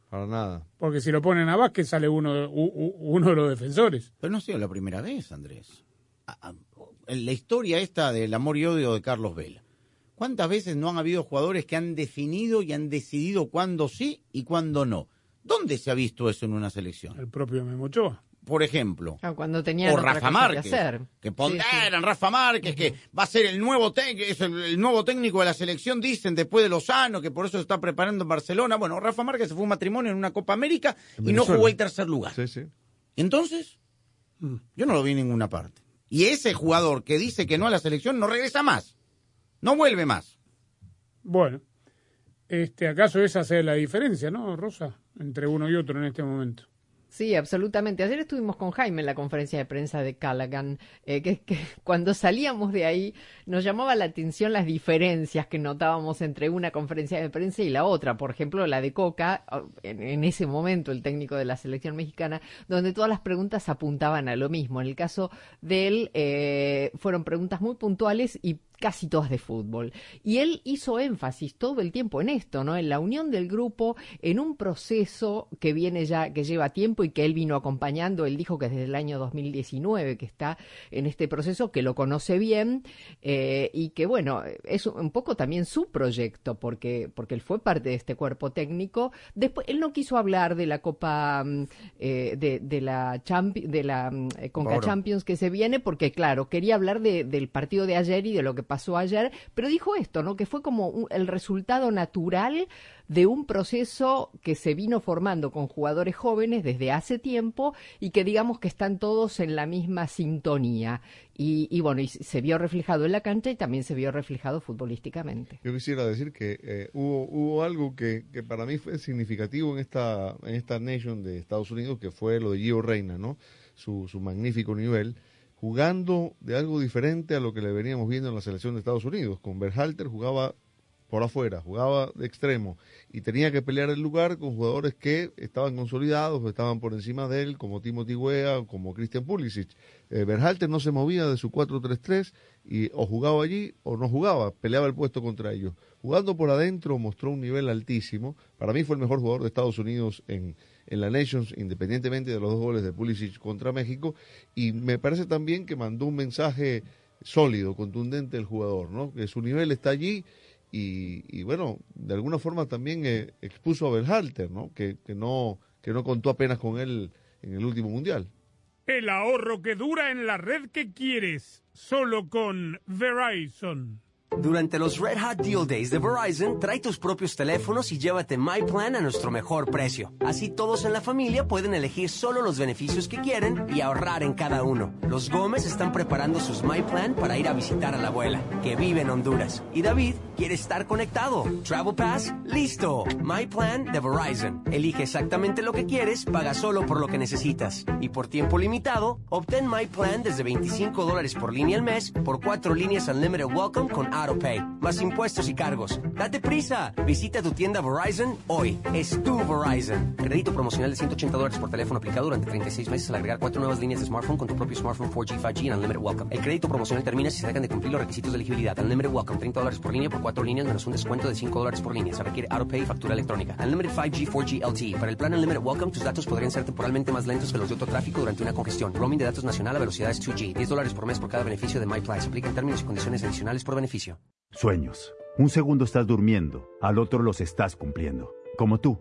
Para nada.
Porque si lo ponen a Vázquez sale uno, de- u- u- uno de los defensores.
Pero no ha sido la primera vez, Andrés. En la historia esta del amor y odio de Carlos Vela. ¿Cuántas veces no han habido jugadores que han definido y han decidido cuándo sí y cuándo no? ¿Dónde se ha visto eso en una selección?
El propio Memo Ochoa.
Por ejemplo.
Ah, cuando tenían
o
otra
Rafa
cosa que
Márquez,
hacer.
que
Sí,
ponderan Rafa Márquez, que va a ser el nuevo, es el, el nuevo técnico de la selección, dicen, después de Lozano, que por eso se está preparando en Barcelona. Bueno, Rafa Márquez se fue a un matrimonio en una Copa América
En
y no jugó el tercer lugar.
Sí, sí.
¿Y entonces? Yo no lo vi en ninguna parte. Y ese jugador que dice que no a la selección no regresa más. No vuelve más.
Bueno, este, ¿acaso esa sea la diferencia, no, Rosa? Entre uno y otro en este momento.
Sí, absolutamente. Ayer estuvimos con Jaime en la conferencia de prensa de Callaghan, eh, que, que cuando salíamos de ahí nos llamaba la atención las diferencias que notábamos entre una conferencia de prensa y la otra. Por ejemplo, la de Coca, en, en ese momento el técnico de la selección mexicana, donde todas las preguntas apuntaban a lo mismo. En el caso de él, eh, fueron preguntas muy puntuales y casi todas de fútbol. Y él hizo énfasis todo el tiempo en esto, ¿no? En la unión del grupo, en un proceso que viene ya, que lleva tiempo y que él vino acompañando. Él dijo que desde el año 2019 que está en este proceso, que lo conoce bien eh, y que, bueno, es un poco también su proyecto, porque, porque él fue parte de este cuerpo técnico. Después, él no quiso hablar de la Copa, mm, eh, de, de la, Champi- de la mm, eh, Conca
Oro.
Champions que se viene, porque, claro, quería hablar de- del partido de ayer y de lo que pasó ayer, pero dijo esto, ¿no? Que fue como un- el resultado natural de un proceso que se vino formando con jugadores jóvenes desde hace tiempo y que digamos que están todos en la misma sintonía. Y, y bueno, y se vio reflejado en la cancha y también se vio reflejado futbolísticamente.
Yo quisiera decir que eh, hubo, hubo algo que, que para mí fue significativo en esta, en esta Nation de Estados Unidos, que fue lo de Gio Reina, ¿no? Su, su magnífico nivel, jugando de algo diferente a lo que le veníamos viendo en la selección de Estados Unidos. Con Berhalter jugaba por afuera, jugaba de extremo y tenía que pelear el lugar con jugadores que estaban consolidados o estaban por encima de él, como Timothy Weah, como Christian Pulisic. Eh, Berhalter no se movía de su 4-3-3 y o jugaba allí o no jugaba, peleaba el puesto contra ellos. Jugando por adentro mostró un nivel altísimo. Para mí fue el mejor jugador de Estados Unidos en, en la Nations, independientemente de los dos goles de Pulisic contra México. Y me parece también que mandó un mensaje sólido, contundente el jugador, ¿no? Que su nivel está allí y, bueno, de alguna forma también eh, expuso a Berhalter, ¿no? Que, que ¿no? que no contó apenas con él en el último mundial.
El ahorro que dura en la red que quieres, solo con Verizon.
Durante los Red Hot Deal Days de Verizon, trae tus propios teléfonos y llévate My Plan a nuestro mejor precio. Así todos en la familia pueden elegir solo los beneficios que quieren y ahorrar en cada uno. Los Gómez están preparando sus My Plan para ir a visitar a la abuela, que vive en Honduras. Y David quiere estar conectado. Travel Pass, listo. My Plan de Verizon. Elige exactamente lo que quieres, paga solo por lo que necesitas. Y por tiempo limitado, obtén My Plan desde 25 dólares por línea al mes por cuatro líneas Unlimited Welcome con AutoPay, más impuestos y cargos. ¡Date prisa! Visita tu tienda Verizon hoy. Es tu Verizon. Crédito promocional de 180 dólares por teléfono aplicado durante 36 meses al agregar cuatro nuevas líneas de smartphone con tu propio smartphone 4G, 5G en Unlimited Welcome. El crédito promocional termina si se dejan de cumplir los requisitos de elegibilidad. Unlimited Welcome, 30 dólares por línea por cuatro líneas menos un descuento de 5 dólares por línea. Se requiere AutoPay y factura electrónica. Unlimited 5G, 4G LTE. Para el plan Unlimited Welcome, tus datos podrían ser temporalmente más lentos que los de otro tráfico durante una congestión. Roaming de datos nacional a velocidades 2G. 10 dólares por mes por cada beneficio de MyPlan. Se aplican términos y condiciones adicionales por beneficio.
Sueños. Un segundo estás durmiendo, al otro los estás cumpliendo. Como tú.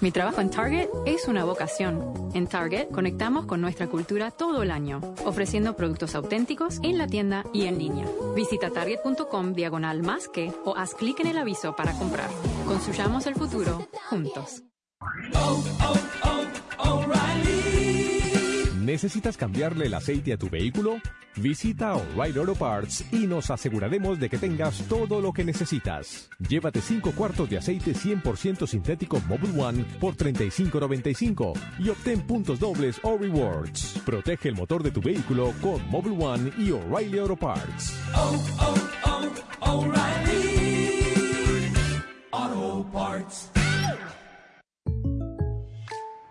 Mi trabajo en Target es una vocación. En Target conectamos con nuestra cultura todo el año, ofreciendo productos auténticos en la tienda y en línea. Visita target.com diagonal más que o haz clic en el aviso para comprar. Construyamos el futuro juntos.
¿Necesitas cambiarle el aceite a tu vehículo? Visita O'Reilly Auto Parts y nos aseguraremos de que tengas todo lo que necesitas. Llévate 5 cuartos de aceite 100% sintético Mobile One por $35.95 y obtén puntos dobles o rewards. Protege el motor de tu vehículo con Mobile One y O'Reilly Auto Parts.
Auto Parts.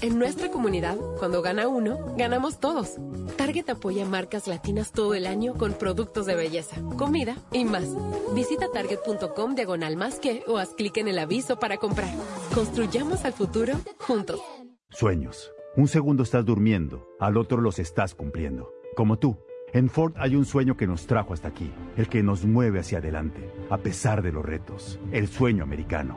En nuestra comunidad, cuando gana uno, ganamos todos. Target apoya marcas latinas todo el año con productos de belleza, comida y más. Visita target.com diagonal más que o haz clic en el aviso para comprar. Construyamos al futuro juntos.
Sueños. Un segundo estás durmiendo, al otro los estás cumpliendo. Como tú. En Ford hay un sueño que nos trajo hasta aquí, el que nos mueve hacia adelante, a pesar de los retos, el sueño americano.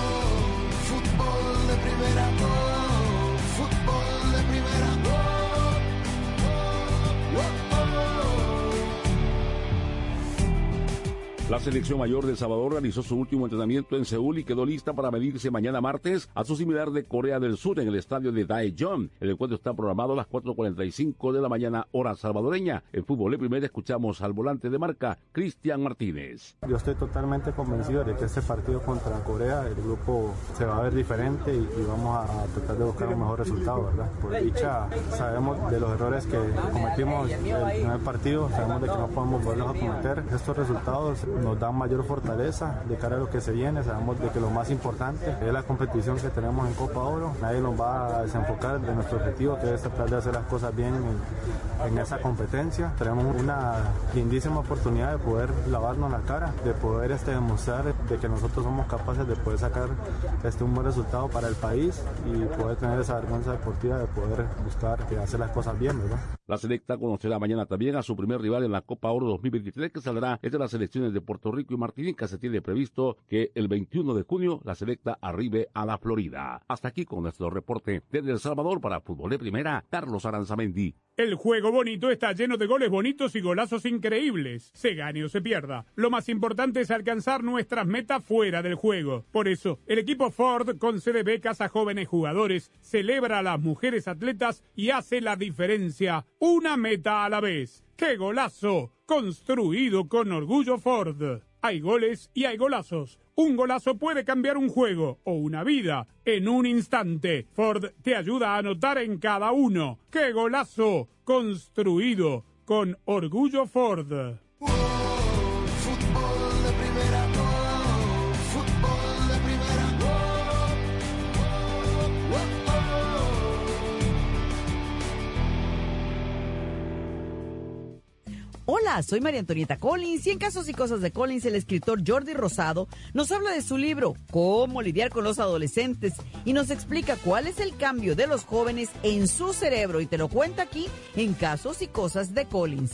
La selección mayor de Salvador realizó su último entrenamiento en Seúl y quedó lista para medirse mañana martes a su similar de Corea del Sur en el estadio de Daejeon. El encuentro está programado a las 4.45 de la mañana hora salvadoreña. En fútbol de primera escuchamos al volante de marca Cristian Martínez.
Yo estoy totalmente convencido de que este partido contra Corea, el grupo se va a ver diferente y, y vamos a, tratar de buscar un mejor resultado, ¿verdad? Por dicha, sabemos de los errores que cometimos en el primer partido, sabemos de que no podemos volverlos a cometer. Estos resultados nos dan mayor fortaleza de cara a lo que se viene. Sabemos de que lo más importante es la competición que tenemos en Copa Oro. Nadie nos va a desenfocar de nuestro objetivo, que es tratar de hacer las cosas bien en, en esa competencia. Tenemos una lindísima oportunidad de poder lavarnos la cara, de poder este, demostrar de que nosotros somos capaces de poder sacar este, un buen resultado para el país y poder tener esa vergüenza deportiva de poder buscar que hacer las cosas bien, ¿verdad?
La selecta conocerá mañana también a su primer rival en la Copa Oro 2023 que saldrá entre las selecciones de Puerto Rico y Martinica. Se tiene previsto que el 21 de junio la selecta arribe a la Florida. Hasta aquí con nuestro reporte desde El Salvador para Fútbol de Primera, Carlos Aranzamendi.
El juego bonito está lleno de goles bonitos y golazos increíbles. Se gane o se pierda. Lo más importante es alcanzar nuestras metas fuera del juego. Por eso, el equipo Ford concede becas a jóvenes jugadores, celebra a las mujeres atletas y hace la diferencia. Una meta a la vez. ¡Qué golazo! Construido con orgullo Ford. Hay goles y hay golazos. Un golazo puede cambiar un juego o una vida en un instante. Ford te ayuda a anotar en cada uno. ¡Qué golazo! Construido con orgullo Ford.
Hola, soy María Antonieta Collins y en Casos y Cosas de Collins el escritor Jordi Rosado nos habla de su libro Cómo lidiar con los adolescentes y nos explica cuál es el cambio de los jóvenes en su cerebro y te lo cuenta aquí en Casos y Cosas de Collins.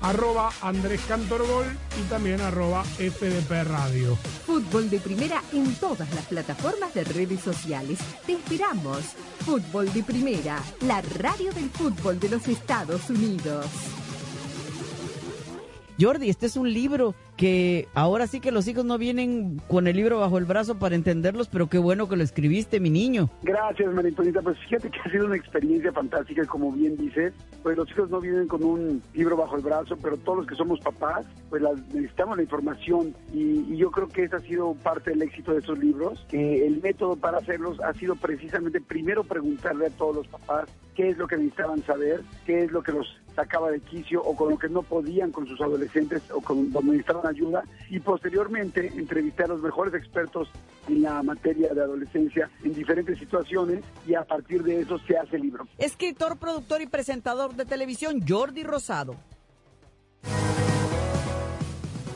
Arroba Andrés Cantorbol y también arroba FDP Radio.
Fútbol de Primera en todas las plataformas de redes sociales. Te esperamos. Fútbol de Primera, la radio del fútbol de los Estados Unidos.
Jordi, este es un libro que ahora sí que los hijos no vienen con el libro bajo el brazo para entenderlos, pero qué bueno que lo escribiste, mi niño.
Gracias, Maritonita. Pues fíjate que ha sido una experiencia fantástica, como bien dices. Pues los hijos no vienen con un libro bajo el brazo, pero todos los que somos papás, pues las, necesitamos la información. Y, y yo creo que esa ha sido parte del éxito de esos libros, que el método para hacerlos ha sido precisamente primero preguntarle a todos los papás qué es lo que necesitaban saber, qué es lo que los sacaba de quicio o con lo que no podían con sus adolescentes o con donde necesitaban ayuda y posteriormente entrevistar a los mejores expertos en la materia de adolescencia en diferentes situaciones y a partir de eso se hace el libro.
Escritor, productor y presentador de televisión Jordi Rosado.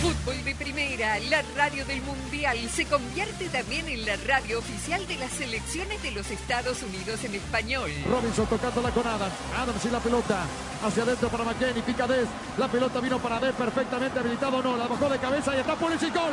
Fútbol de Primera, la radio del Mundial, se convierte también en la radio oficial de las selecciones de los Estados Unidos en español.
Robinson tocándola con Adams. Adams y la pelota. Hacia adentro para McKenny. Pica Des. La pelota vino para Des perfectamente habilitado. No, la bajó de cabeza y está Pulisic. Gol.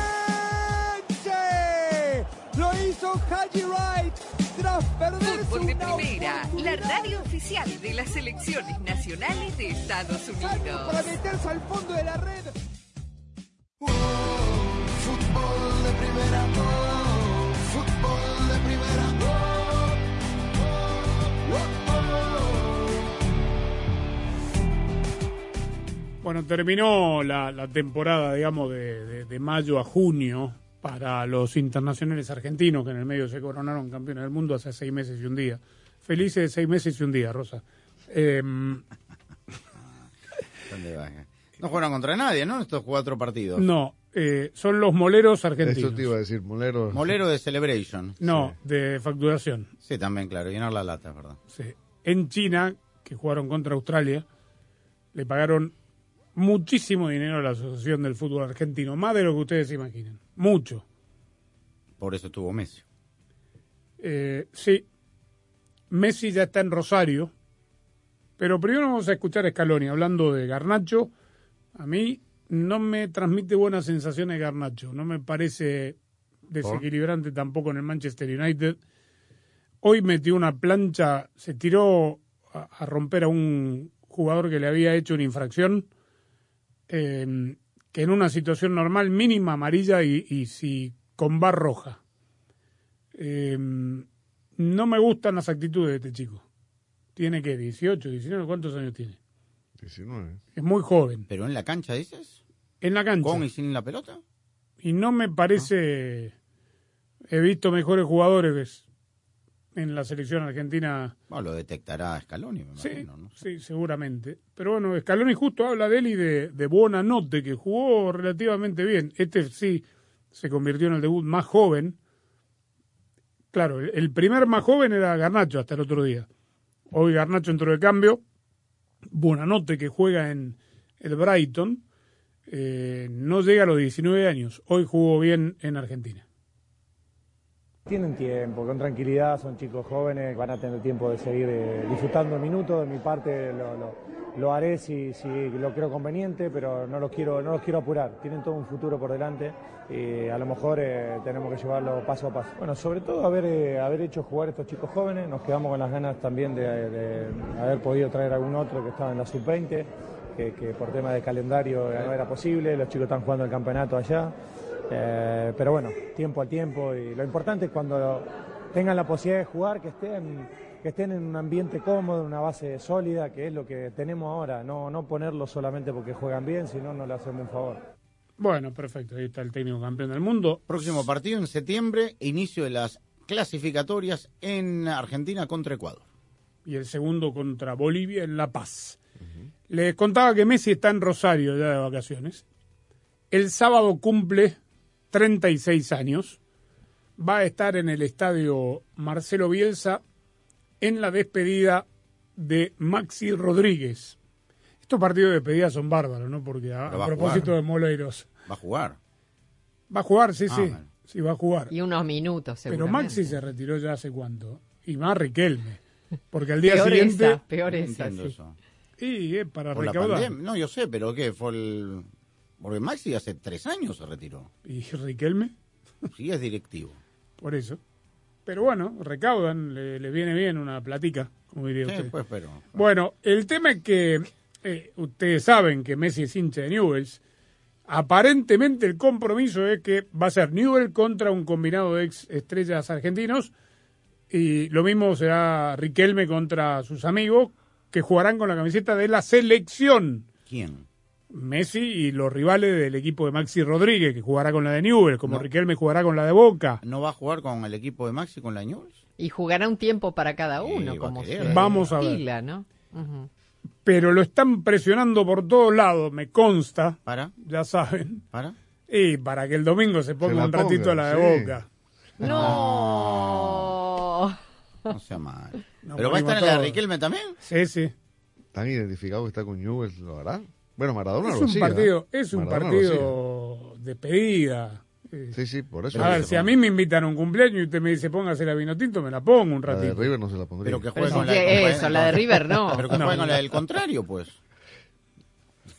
Lo hizo Haji Wright tras perder
Fútbol de Primera, la radio oficial de las selecciones nacionales de Estados Unidos.
para meterse al fondo de la red.
Fútbol de primera, oh, fútbol de primera, oh,
Bueno, terminó la, la temporada, digamos, de, de- de mayo a junio para los internacionales argentinos que en el medio se coronaron campeones del mundo hace seis meses y un día. Felices seis meses y un día, Rosa. Em,
¿Dónde va? No jugaron contra nadie, ¿no? Estos cuatro partidos.
no, eh, son los moleros argentinos.
Eso te iba a decir, molero.
Molero de Celebration.
No, de facturación.
Sí, también, claro. Llenar la lata, ¿verdad?
Sí. En China, que jugaron contra Australia, le pagaron muchísimo dinero a la Asociación del Fútbol Argentino, más de lo que ustedes se imaginan. Mucho.
Por eso tuvo Messi.
Eh, sí, Messi ya está en Rosario, pero primero vamos a escuchar a Scaloni hablando de Garnacho. A mí no me transmite buenas sensaciones Garnacho, no me parece desequilibrante tampoco en el Manchester United. Hoy metió una plancha, se tiró a, a romper a un jugador que le había hecho una infracción, eh, que en una situación normal mínima amarilla y, y si con bar roja. Eh, no me gustan las actitudes de este chico. Tiene que 18, 19, ¿cuántos años tiene?
19.
Es muy joven.
¿Pero en la cancha dices?
En la cancha.
¿Con y sin la pelota?
Y no me parece. He visto mejores jugadores en la selección argentina.
Bueno, lo detectará Scaloni, me
Sí,
imagino, ¿no?
sí, seguramente. Pero bueno, Scaloni justo habla de él y de, de Buonanotte, que jugó relativamente bien. Este sí se convirtió en el debut más joven. Claro, el- el primer más joven era Garnacho hasta el otro día. Hoy Garnacho entró de cambio. Buonanotte, que juega en el Brighton, eh, no llega a los 19 años. Hoy jugó bien en Argentina.
Tienen tiempo, con tranquilidad, son chicos jóvenes, van a tener tiempo de seguir eh, disfrutando minutos. De mi parte lo, haré si, si lo creo conveniente, pero no los quiero, no los quiero apurar. Tienen todo un futuro por delante y a lo mejor eh, tenemos que llevarlo paso a paso. Bueno, sobre todo haber, eh, haber hecho jugar a estos chicos jóvenes, nos quedamos con las ganas también de, de haber podido traer algún otro que estaba en la sub-20, que, que por tema de calendario no era posible, los chicos están jugando el campeonato allá. Eh, pero bueno, tiempo al tiempo y lo importante es cuando tengan la posibilidad de jugar, que estén, que estén en un ambiente cómodo, en una base sólida, que es lo que tenemos ahora, no, no ponerlo solamente porque juegan bien, sino no le hacemos un favor.
Bueno, perfecto. Ahí está el técnico campeón del mundo.
Próximo partido en septiembre, inicio de las clasificatorias en Argentina contra Ecuador.
y el segundo contra Bolivia en La Paz. Les contaba que Messi está en Rosario ya de vacaciones. El sábado cumple 36 años. Va a estar en el estadio Marcelo Bielsa en la despedida de Maxi Rodríguez. Estos partidos de despedida son bárbaros, ¿no? Porque a, propósito de Moleiros.
Va a jugar.
Va a jugar, sí,
Ah,
sí.
bueno.
Sí, va a jugar.
Y unos minutos,
Pero. Maxi se retiró ya hace cuánto. Y más Riquelme. Porque al día
Peor
siguiente...
esa, peor esa, sí.
eso.
Y es para
Por
recaudar.
No, yo sé, pero ¿qué? Fue el... Porque Maxi hace tres años se retiró.
¿Y Riquelme?
Sí, es directivo.
Por eso. Pero bueno, recaudan, le, le viene bien una platica, como diría
Sí,
usted.
pues, pero...
Bueno, el tema es que eh, ustedes saben que Messi es hincha de Newells. Aparentemente el compromiso es que va a ser Newell contra un combinado de ex estrellas argentinos y lo mismo será Riquelme contra sus amigos que jugarán con la camiseta de la selección.
¿Quién?
Messi y los rivales del equipo de Maxi Rodríguez, que jugará con la de Newell, como Riquelme jugará con la de Boca.
¿No va a jugar con el equipo de Maxi con la Newell?
Y jugará un tiempo para cada uno,
va
como
querer.
se
Vamos a ver.
¿no?
Pero lo están presionando por todos lados, me consta.
¿Para?
Ya saben.
¿Para?
Y para que el domingo se ponga un ratito a la de
sí.
Boca.
No.
No sea mal.
No
¿Pero va a estar en la de. Riquelme también?
Sí, sí.
Tan identificado que está con Newell's, ¿lo hará? Bueno, Maradona
Es
lo
un
hacía,
partido,
¿eh?
es un
Maradona
partido de pedida.
Sí, sí, por eso.
A ver, si a mí me invitan a un cumpleaños y usted me dice póngase la vino tinto, me la pongo un
La de
ratito.
River no se la pondría.
Pero que juegue con la
eso, la de River no.
Pero que
No,
juegue con la del contrario, pues.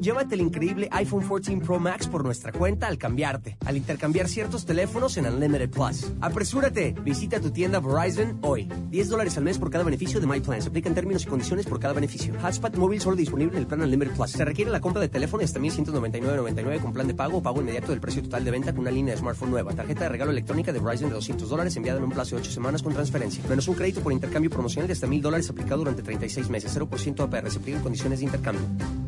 llévate el increíble iPhone 14 Pro Max por nuestra cuenta al cambiarte, al intercambiar ciertos teléfonos en Unlimited Plus. Apresúrate, visita tu tienda Verizon hoy. 10 dólares al mes por cada beneficio de My Plan. Se aplican términos y condiciones por cada beneficio. Hotspot móvil solo disponible en el plan Unlimited Plus. Se requiere la compra de teléfono hasta 1199.99 con plan de pago o pago inmediato del precio total de venta con una línea de smartphone nueva. Tarjeta de regalo electrónica de Verizon de 200 dólares enviada en un plazo de 8 semanas con transferencia. Menos un crédito por intercambio promocional de hasta 1000 dólares aplicado durante 36 meses. 0% APR. Se aplican condiciones de intercambio.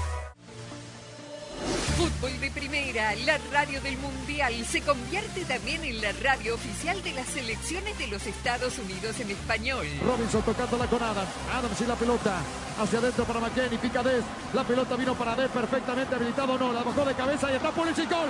Fútbol de Primera, la radio del Mundial, se convierte también en la radio oficial de las selecciones de los Estados Unidos en español.
Robinson tocándola con Adams. Adams y la pelota. Hacia adentro para McKenny. Pica Des. La pelota vino para Des. Perfectamente habilitado. No, la bajó de cabeza y está el gol.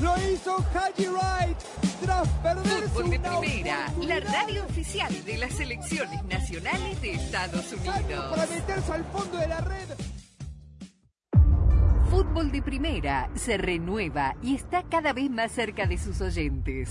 Lo hizo Haji Wright tras perderse
Fútbol de
una
Primera, la radio oficial de las selecciones nacionales de Estados
para
Unidos.
meterse al fondo de la red.
Fútbol de Primera se renueva y está cada vez más cerca de sus oyentes.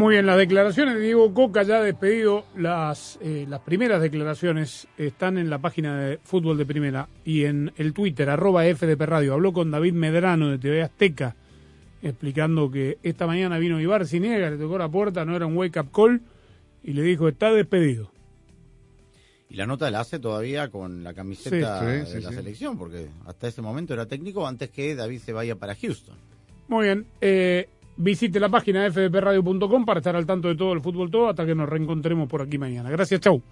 Muy bien, las declaraciones de Diego Coca ya despedido, las, eh, las primeras declaraciones están en la página de Fútbol de Primera y en el Twitter, arroba FDP Radio. Habló con David Medrano de TV Azteca, explicando que esta mañana vino Ibar le tocó la puerta, no era un wake-up call, y le dijo, está despedido.
Y la nota la hace todavía con la camiseta de la selección, porque hasta ese momento era técnico antes que David se vaya para Houston.
Muy bien. Eh, visite la página fdpradio.com para estar al tanto de todo el fútbol todo hasta que nos reencontremos por aquí mañana. Gracias, chau.